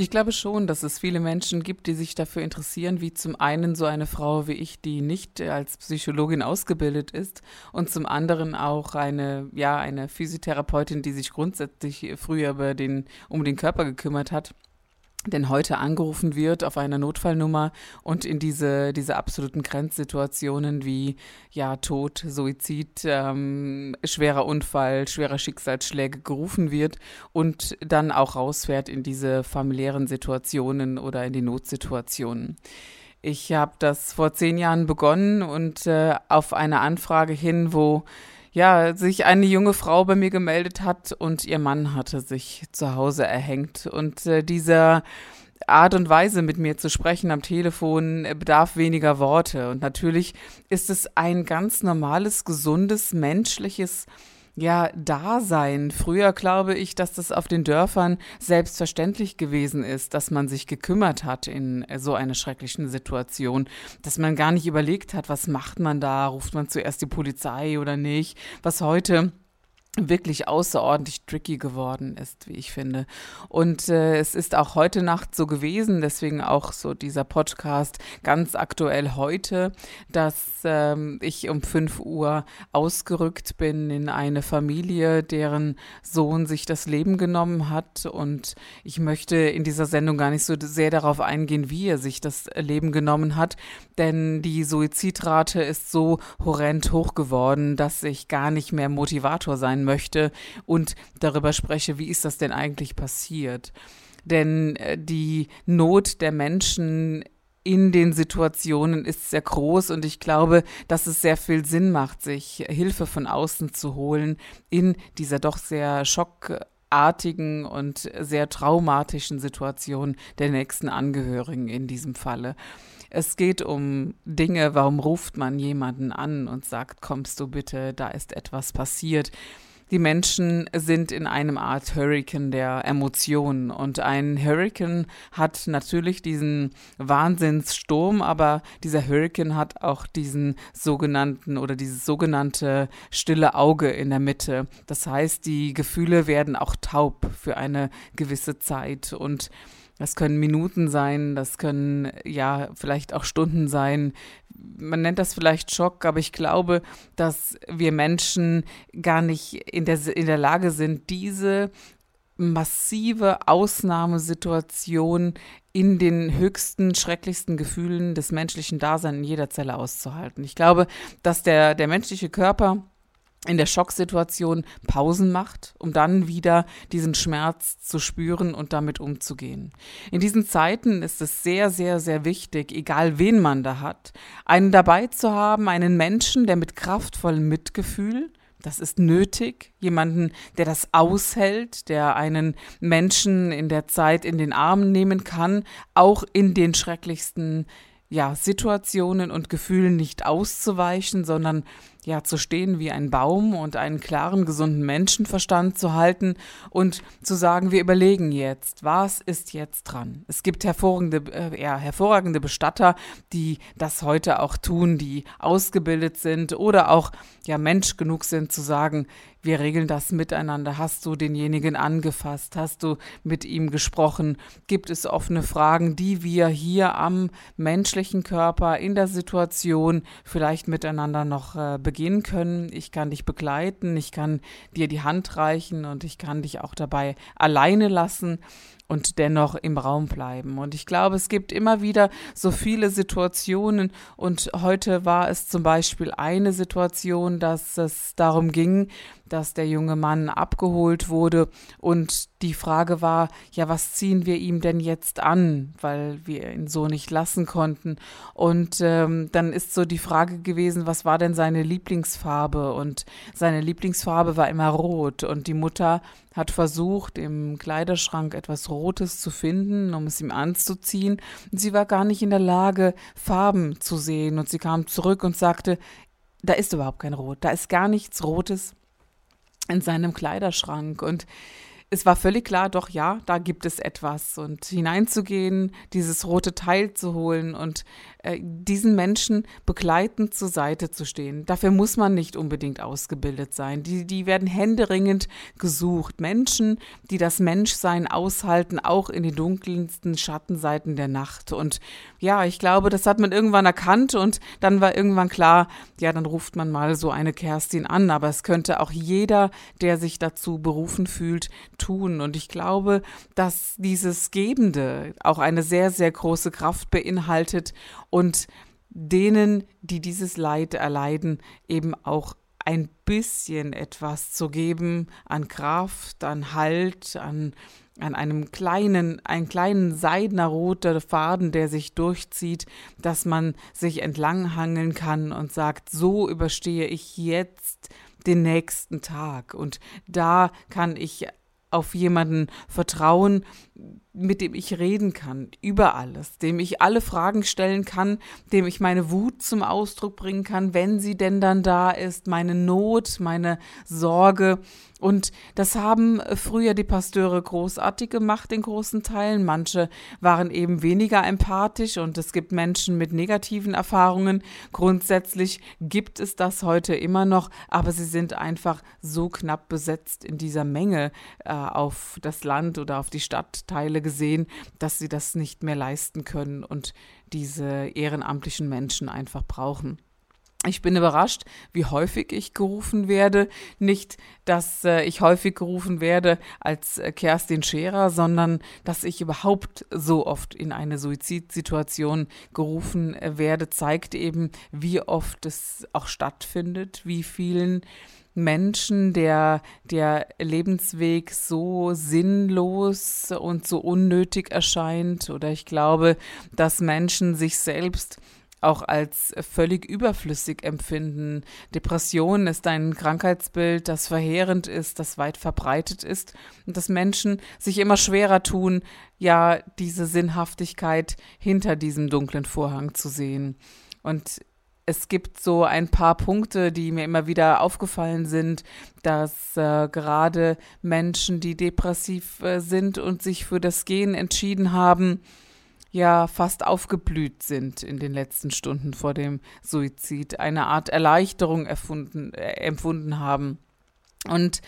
Ich glaube schon, dass es viele Menschen gibt, die sich dafür interessieren, wie zum einen so eine Frau wie ich, die nicht als Psychologin ausgebildet ist, und zum anderen auch eine, ja, eine Physiotherapeutin, die sich grundsätzlich früher über den, um den Körper gekümmert hat denn heute angerufen wird auf einer Notfallnummer und in diese, diese absoluten Grenzsituationen wie ja, Tod, Suizid, ähm, schwerer Unfall, schwerer Schicksalsschläge gerufen wird und dann auch rausfährt in diese familiären Situationen oder in die Notsituationen. Ich habe das vor zehn Jahren begonnen und äh, auf eine Anfrage hin, wo ja, sich eine junge Frau bei mir gemeldet hat und ihr Mann hatte sich zu Hause erhängt. Und äh, dieser Art und Weise, mit mir zu sprechen am Telefon, äh, bedarf weniger Worte. Und natürlich ist es ein ganz normales, gesundes, menschliches ja, Dasein. Früher glaube ich, dass das auf den Dörfern selbstverständlich gewesen ist, dass man sich gekümmert hat in äh, so einer schrecklichen Situation, dass man gar nicht überlegt hat, was macht man da, ruft man zuerst die Polizei oder nicht, was heute wirklich außerordentlich tricky geworden ist, wie ich finde. Und äh, es ist auch heute Nacht so gewesen, deswegen auch so dieser Podcast ganz aktuell heute, dass ähm, ich um 5 Uhr ausgerückt bin in eine Familie, deren Sohn sich das Leben genommen hat. Und ich möchte in dieser Sendung gar nicht so sehr darauf eingehen, wie er sich das Leben genommen hat, denn die Suizidrate ist so horrend hoch geworden, dass ich gar nicht mehr Motivator sein sein möchte und darüber spreche, wie ist das denn eigentlich passiert. Denn äh, die Not der Menschen in den Situationen ist sehr groß und ich glaube, dass es sehr viel Sinn macht, sich Hilfe von außen zu holen in dieser doch sehr schockartigen und sehr traumatischen Situation der nächsten Angehörigen in diesem Falle. Es geht um Dinge, warum ruft man jemanden an und sagt, kommst du bitte, da ist etwas passiert. Die Menschen sind in einem Art Hurricane der Emotionen und ein Hurricane hat natürlich diesen Wahnsinnssturm, aber dieser Hurricane hat auch diesen sogenannten oder dieses sogenannte stille Auge in der Mitte. Das heißt, die Gefühle werden auch taub für eine gewisse Zeit und das können Minuten sein, das können ja vielleicht auch Stunden sein. Man nennt das vielleicht Schock, aber ich glaube, dass wir Menschen gar nicht in der, in der Lage sind, diese massive Ausnahmesituation in den höchsten, schrecklichsten Gefühlen des menschlichen Daseins in jeder Zelle auszuhalten. Ich glaube, dass der, der menschliche Körper in der Schocksituation Pausen macht, um dann wieder diesen Schmerz zu spüren und damit umzugehen. In diesen Zeiten ist es sehr, sehr, sehr wichtig, egal wen man da hat, einen dabei zu haben, einen Menschen, der mit kraftvollem Mitgefühl, das ist nötig, jemanden, der das aushält, der einen Menschen in der Zeit in den Arm nehmen kann, auch in den schrecklichsten ja, Situationen und Gefühlen nicht auszuweichen, sondern ja, zu stehen wie ein Baum und einen klaren, gesunden Menschenverstand zu halten und zu sagen, wir überlegen jetzt, was ist jetzt dran? Es gibt hervorragende, äh, ja, hervorragende Bestatter, die das heute auch tun, die ausgebildet sind oder auch ja Mensch genug sind zu sagen, wir regeln das miteinander. Hast du denjenigen angefasst? Hast du mit ihm gesprochen? Gibt es offene Fragen, die wir hier am menschlichen Körper in der Situation vielleicht miteinander noch äh, begehen können? Ich kann dich begleiten, ich kann dir die Hand reichen und ich kann dich auch dabei alleine lassen und dennoch im Raum bleiben. Und ich glaube, es gibt immer wieder so viele Situationen und heute war es zum Beispiel eine Situation, dass es darum ging, dass der junge Mann abgeholt wurde und die Frage war, ja, was ziehen wir ihm denn jetzt an, weil wir ihn so nicht lassen konnten. Und ähm, dann ist so die Frage gewesen, was war denn seine Lieblingsfarbe? Und seine Lieblingsfarbe war immer rot. Und die Mutter hat versucht, im Kleiderschrank etwas Rotes zu finden, um es ihm anzuziehen. Und sie war gar nicht in der Lage, Farben zu sehen. Und sie kam zurück und sagte, da ist überhaupt kein Rot, da ist gar nichts Rotes in seinem Kleiderschrank. Und es war völlig klar, doch ja, da gibt es etwas. Und hineinzugehen, dieses rote Teil zu holen und diesen Menschen begleitend zur Seite zu stehen. Dafür muss man nicht unbedingt ausgebildet sein. Die, die werden händeringend gesucht. Menschen, die das Menschsein aushalten, auch in den dunkelsten Schattenseiten der Nacht. Und ja, ich glaube, das hat man irgendwann erkannt und dann war irgendwann klar, ja, dann ruft man mal so eine Kerstin an. Aber es könnte auch jeder, der sich dazu berufen fühlt, tun. Und ich glaube, dass dieses Gebende auch eine sehr, sehr große Kraft beinhaltet und denen, die dieses Leid erleiden, eben auch ein bisschen etwas zu geben an Kraft, an Halt, an, an einem kleinen, einen kleinen seidener roter Faden, der sich durchzieht, dass man sich entlanghangeln kann und sagt, so überstehe ich jetzt den nächsten Tag. Und da kann ich auf jemanden vertrauen, mit dem ich reden kann, über alles, dem ich alle Fragen stellen kann, dem ich meine Wut zum Ausdruck bringen kann, wenn sie denn dann da ist, meine Not, meine Sorge. Und das haben früher die Pasteure großartig gemacht in großen Teilen. Manche waren eben weniger empathisch und es gibt Menschen mit negativen Erfahrungen. Grundsätzlich gibt es das heute immer noch, aber sie sind einfach so knapp besetzt in dieser Menge äh, auf das Land oder auf die Stadtteile gesehen, dass sie das nicht mehr leisten können und diese ehrenamtlichen Menschen einfach brauchen. Ich bin überrascht, wie häufig ich gerufen werde. Nicht, dass äh, ich häufig gerufen werde als äh, Kerstin Scherer, sondern dass ich überhaupt so oft in eine Suizidsituation gerufen äh, werde, zeigt eben, wie oft es auch stattfindet, wie vielen Menschen, der der Lebensweg so sinnlos und so unnötig erscheint. Oder ich glaube, dass Menschen sich selbst auch als völlig überflüssig empfinden. Depression ist ein Krankheitsbild, das verheerend ist, das weit verbreitet ist und dass Menschen sich immer schwerer tun, ja, diese Sinnhaftigkeit hinter diesem dunklen Vorhang zu sehen. Und es gibt so ein paar Punkte, die mir immer wieder aufgefallen sind, dass äh, gerade Menschen, die depressiv äh, sind und sich für das Gehen entschieden haben, ja fast aufgeblüht sind in den letzten Stunden vor dem Suizid, eine Art Erleichterung erfunden, äh, empfunden haben. Und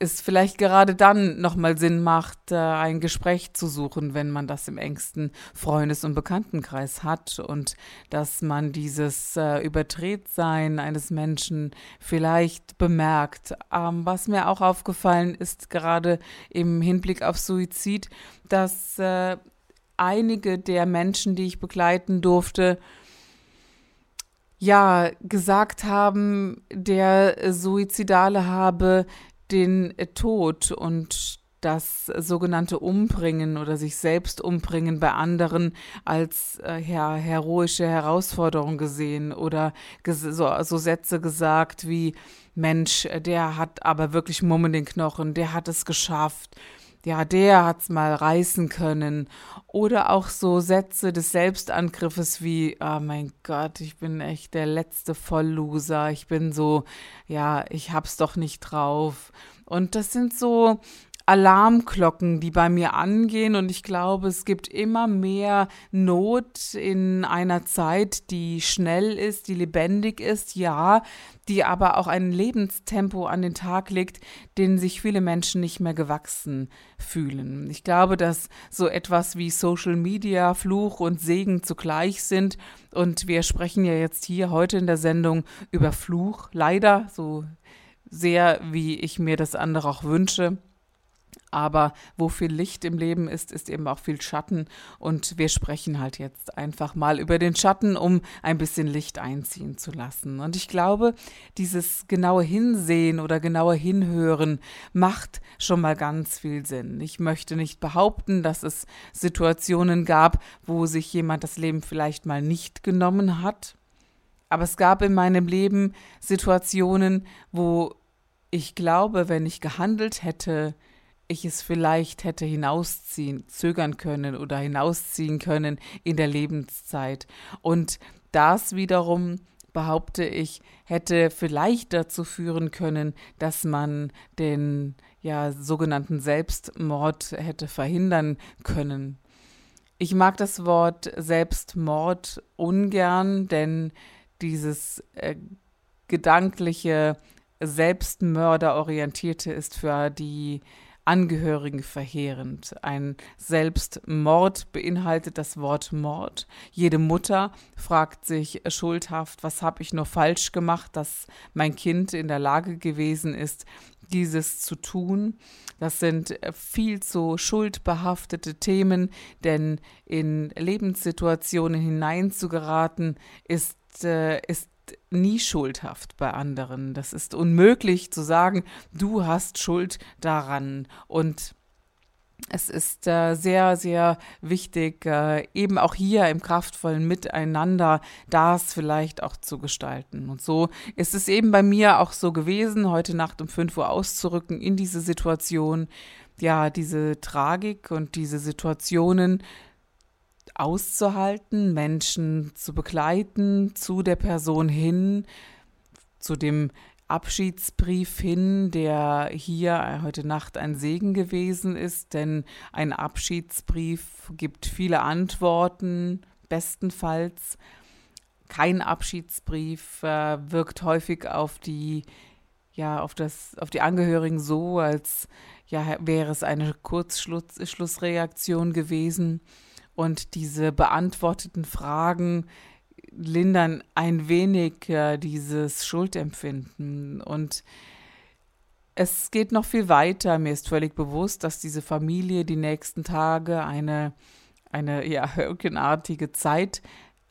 es vielleicht gerade dann nochmal Sinn macht, äh, ein Gespräch zu suchen, wenn man das im engsten Freundes- und Bekanntenkreis hat und dass man dieses äh, Übertretsein eines Menschen vielleicht bemerkt. Ähm, was mir auch aufgefallen ist, gerade im Hinblick auf Suizid, dass äh, einige der Menschen, die ich begleiten durfte, ja, gesagt haben, der Suizidale habe den Tod und das sogenannte Umbringen oder sich selbst umbringen bei anderen als äh, ja, heroische Herausforderung gesehen oder ges so, so Sätze gesagt wie Mensch, der hat aber wirklich Mumm in den Knochen, der hat es geschafft ja, der hat's mal reißen können. Oder auch so Sätze des Selbstangriffes wie, oh mein Gott, ich bin echt der letzte Vollloser. Ich bin so, ja, ich hab's doch nicht drauf. Und das sind so Alarmglocken, die bei mir angehen. Und ich glaube, es gibt immer mehr Not in einer Zeit, die schnell ist, die lebendig ist, ja, die aber auch ein Lebenstempo an den Tag legt, den sich viele Menschen nicht mehr gewachsen fühlen. Ich glaube, dass so etwas wie Social Media Fluch und Segen zugleich sind. Und wir sprechen ja jetzt hier heute in der Sendung über Fluch, leider so sehr, wie ich mir das andere auch wünsche. Aber wo viel Licht im Leben ist, ist eben auch viel Schatten. Und wir sprechen halt jetzt einfach mal über den Schatten, um ein bisschen Licht einziehen zu lassen. Und ich glaube, dieses genaue Hinsehen oder genaue Hinhören macht schon mal ganz viel Sinn. Ich möchte nicht behaupten, dass es Situationen gab, wo sich jemand das Leben vielleicht mal nicht genommen hat. Aber es gab in meinem Leben Situationen, wo ich glaube, wenn ich gehandelt hätte, ich es vielleicht hätte hinausziehen, zögern können oder hinausziehen können in der Lebenszeit. Und das wiederum behaupte ich, hätte vielleicht dazu führen können, dass man den ja sogenannten Selbstmord hätte verhindern können. Ich mag das Wort Selbstmord ungern, denn dieses äh, gedankliche Selbstmörderorientierte ist für die Angehörigen verheerend. Ein Selbstmord beinhaltet das Wort Mord. Jede Mutter fragt sich schuldhaft, was habe ich nur falsch gemacht, dass mein Kind in der Lage gewesen ist, dieses zu tun. Das sind viel zu schuldbehaftete Themen, denn in Lebenssituationen hineinzugeraten ist, äh, ist nie schuldhaft bei anderen. Das ist unmöglich zu sagen, du hast Schuld daran. Und es ist äh, sehr, sehr wichtig, äh, eben auch hier im kraftvollen Miteinander das vielleicht auch zu gestalten. Und so ist es eben bei mir auch so gewesen, heute Nacht um 5 Uhr auszurücken in diese Situation. Ja, diese Tragik und diese Situationen auszuhalten, Menschen zu begleiten, zu der Person hin, zu dem Abschiedsbrief hin, der hier heute Nacht ein Segen gewesen ist, denn ein Abschiedsbrief gibt viele Antworten, bestenfalls. Kein Abschiedsbrief äh, wirkt häufig auf die, ja, auf das, auf die Angehörigen so, als ja, wäre es eine Kurzschlussreaktion gewesen. Und diese beantworteten Fragen lindern ein wenig äh, dieses Schuldempfinden. Und es geht noch viel weiter. Mir ist völlig bewusst, dass diese Familie die nächsten Tage eine, eine ja, hölkenartige Zeit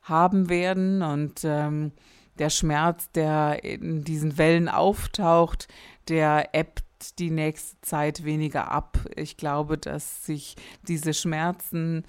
haben werden. Und ähm, der Schmerz, der in diesen Wellen auftaucht, der ebbt die nächste Zeit weniger ab. Ich glaube, dass sich diese Schmerzen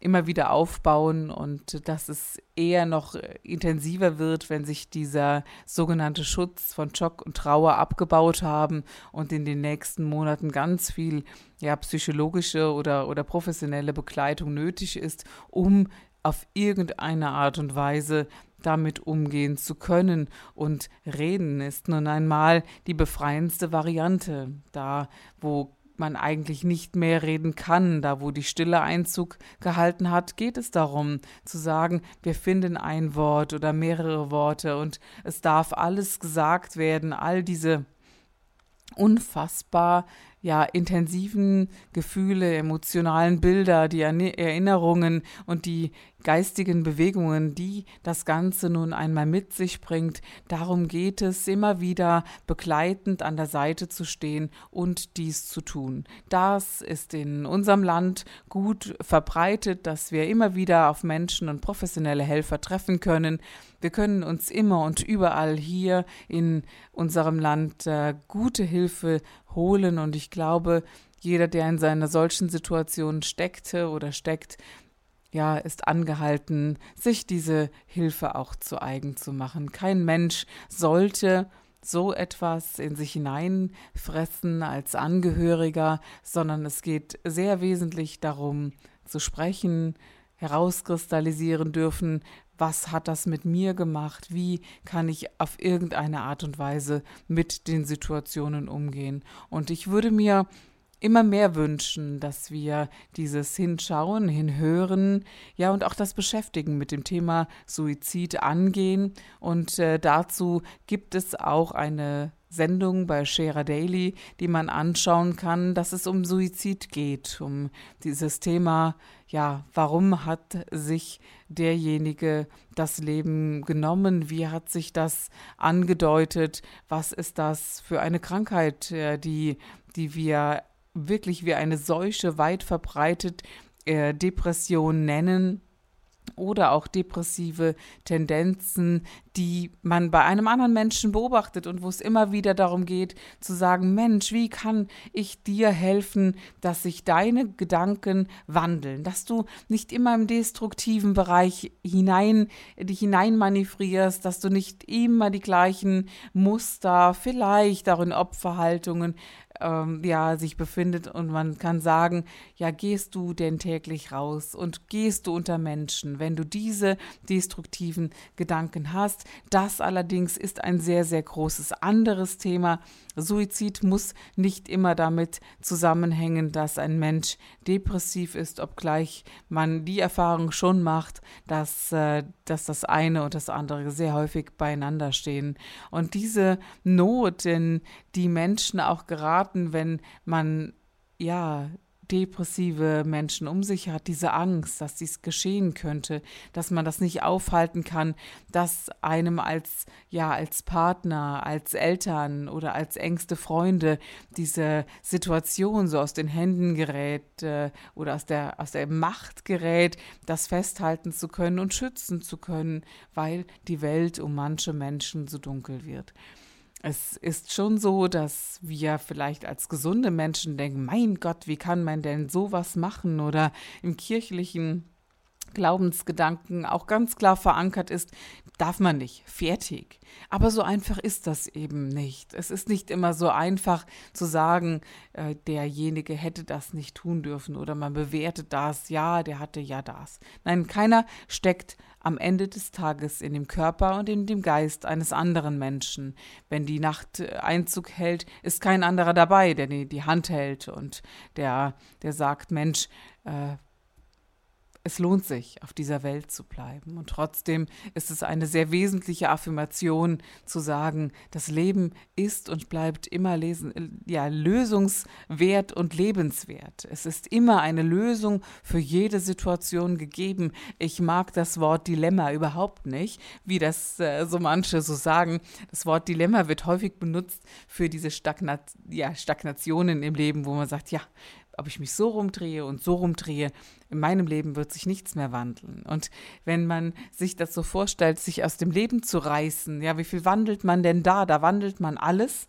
immer wieder aufbauen und dass es eher noch intensiver wird, wenn sich dieser sogenannte Schutz von Schock und Trauer abgebaut haben und in den nächsten Monaten ganz viel ja, psychologische oder, oder professionelle Begleitung nötig ist, um auf irgendeine Art und Weise damit umgehen zu können. Und reden ist nun einmal die befreiendste Variante, da wo man eigentlich nicht mehr reden kann. Da, wo die Stille Einzug gehalten hat, geht es darum zu sagen, wir finden ein Wort oder mehrere Worte und es darf alles gesagt werden, all diese unfassbar ja, intensiven Gefühle, emotionalen Bilder, die Erinnerungen und die geistigen Bewegungen, die das Ganze nun einmal mit sich bringt. Darum geht es, immer wieder begleitend an der Seite zu stehen und dies zu tun. Das ist in unserem Land gut verbreitet, dass wir immer wieder auf Menschen und professionelle Helfer treffen können. Wir können uns immer und überall hier in unserem Land äh, gute Hilfe holen und ich glaube, jeder, der in seiner solchen Situation steckte oder steckt, ja, ist angehalten, sich diese Hilfe auch zu eigen zu machen. Kein Mensch sollte so etwas in sich hineinfressen als Angehöriger, sondern es geht sehr wesentlich darum, zu sprechen, herauskristallisieren dürfen, was hat das mit mir gemacht, wie kann ich auf irgendeine Art und Weise mit den Situationen umgehen. Und ich würde mir immer mehr wünschen, dass wir dieses Hinschauen, Hinhören, ja und auch das Beschäftigen mit dem Thema Suizid angehen. Und äh, dazu gibt es auch eine Sendung bei Shera Daily, die man anschauen kann, dass es um Suizid geht, um dieses Thema, ja, warum hat sich derjenige das Leben genommen, wie hat sich das angedeutet, was ist das für eine Krankheit, äh, die, die wir wirklich wie eine Seuche weit verbreitet äh, Depression nennen oder auch depressive Tendenzen, die man bei einem anderen Menschen beobachtet und wo es immer wieder darum geht zu sagen, Mensch, wie kann ich dir helfen, dass sich deine Gedanken wandeln, dass du nicht immer im destruktiven Bereich hinein dich hineinmanövrierst, dass du nicht immer die gleichen Muster, vielleicht auch in Opferhaltungen ähm, ja, sich befindet und man kann sagen, ja, gehst du denn täglich raus und gehst du unter Menschen, wenn du diese destruktiven Gedanken hast. Das allerdings ist ein sehr, sehr großes anderes Thema. Suizid muss nicht immer damit zusammenhängen, dass ein Mensch depressiv ist, obgleich man die Erfahrung schon macht, dass, äh, dass das eine und das andere sehr häufig beieinander stehen. Und diese Not, in die Menschen auch geraten, wenn man ja depressive Menschen um sich hat, diese Angst, dass dies geschehen könnte, dass man das nicht aufhalten kann, dass einem als ja als Partner, als Eltern oder als engste Freunde diese Situation so aus den Händen gerät äh, oder aus der aus der Macht gerät, das festhalten zu können und schützen zu können, weil die Welt um manche Menschen so dunkel wird. Es ist schon so, dass wir vielleicht als gesunde Menschen denken, mein Gott, wie kann man denn sowas machen? Oder im kirchlichen Glaubensgedanken auch ganz klar verankert ist, darf man nicht. Fertig. Aber so einfach ist das eben nicht. Es ist nicht immer so einfach zu sagen, äh, derjenige hätte das nicht tun dürfen oder man bewertet das, ja, der hatte ja das. Nein, keiner steckt am Ende des Tages in dem Körper und in dem Geist eines anderen Menschen. Wenn die Nacht äh, Einzug hält, ist kein anderer dabei, der die, Hand hält und der, der sagt, Mensch, äh, es lohnt sich, auf dieser Welt zu bleiben. Und trotzdem ist es eine sehr wesentliche Affirmation zu sagen, das Leben ist und bleibt immer lesen, ja, lösungswert und lebenswert. Es ist immer eine Lösung für jede Situation gegeben. Ich mag das Wort Dilemma überhaupt nicht, wie das äh, so manche so sagen. Das Wort Dilemma wird häufig benutzt für diese Stagnat ja, Stagnationen im Leben, wo man sagt, ja, ob ich mich so rumdrehe und so rumdrehe, in meinem Leben wird sich nichts mehr wandeln. Und wenn man sich das so vorstellt, sich aus dem Leben zu reißen, ja, wie viel wandelt man denn da? Da wandelt man alles,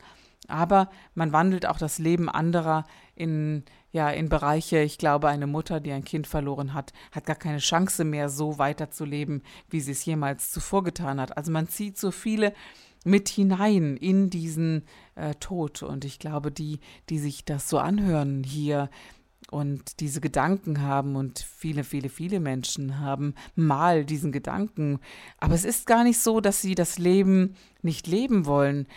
aber man wandelt auch das Leben anderer in, ja, in Bereiche, ich glaube, eine Mutter, die ein Kind verloren hat, hat gar keine Chance mehr, so weiterzuleben, wie sie es jemals zuvor getan hat. Also man zieht so viele mit hinein in diesen äh, Tod. Und ich glaube, die, die sich das so anhören hier und diese Gedanken haben und viele, viele, viele Menschen haben mal diesen Gedanken. Aber es ist gar nicht so, dass sie das Leben nicht leben wollen.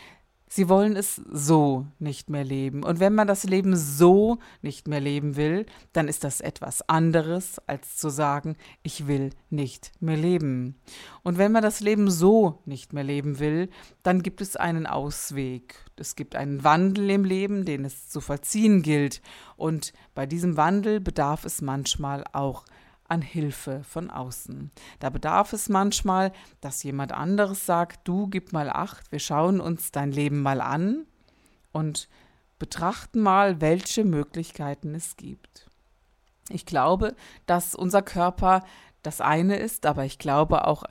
Sie wollen es so nicht mehr leben. Und wenn man das Leben so nicht mehr leben will, dann ist das etwas anderes, als zu sagen, ich will nicht mehr leben. Und wenn man das Leben so nicht mehr leben will, dann gibt es einen Ausweg. Es gibt einen Wandel im Leben, den es zu vollziehen gilt. Und bei diesem Wandel bedarf es manchmal auch an Hilfe von außen. Da bedarf es manchmal, dass jemand anderes sagt, du gib mal acht, wir schauen uns dein Leben mal an und betrachten mal, welche Möglichkeiten es gibt. Ich glaube, dass unser Körper das eine ist, aber ich glaube auch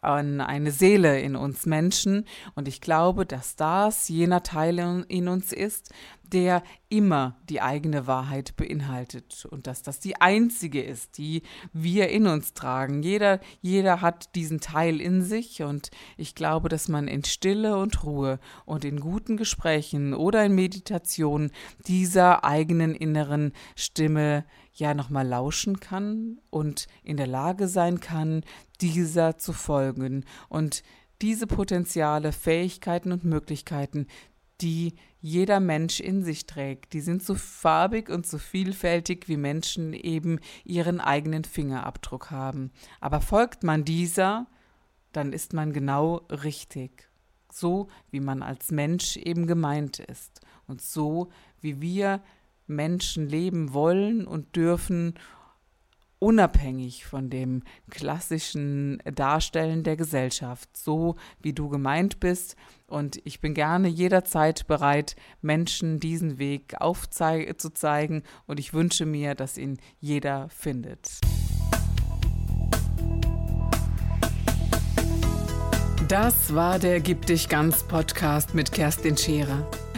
an eine Seele in uns Menschen und ich glaube, dass das jener Teil in uns ist, der immer die eigene Wahrheit beinhaltet und dass das die einzige ist, die wir in uns tragen. Jeder, jeder hat diesen Teil in sich und ich glaube, dass man in Stille und Ruhe und in guten Gesprächen oder in Meditation dieser eigenen inneren Stimme ja nochmal lauschen kann und in der Lage sein kann, dieser zu folgen und diese Potenziale, Fähigkeiten und Möglichkeiten, die jeder Mensch in sich trägt. Die sind so farbig und so vielfältig, wie Menschen eben ihren eigenen Fingerabdruck haben. Aber folgt man dieser, dann ist man genau richtig. So, wie man als Mensch eben gemeint ist. Und so, wie wir Menschen leben wollen und dürfen unabhängig von dem klassischen Darstellen der Gesellschaft, so wie du gemeint bist. Und ich bin gerne jederzeit bereit, Menschen diesen Weg aufzuzeigen und ich wünsche mir, dass ihn jeder findet. Das war der Gib dich ganz Podcast mit Kerstin Scherer.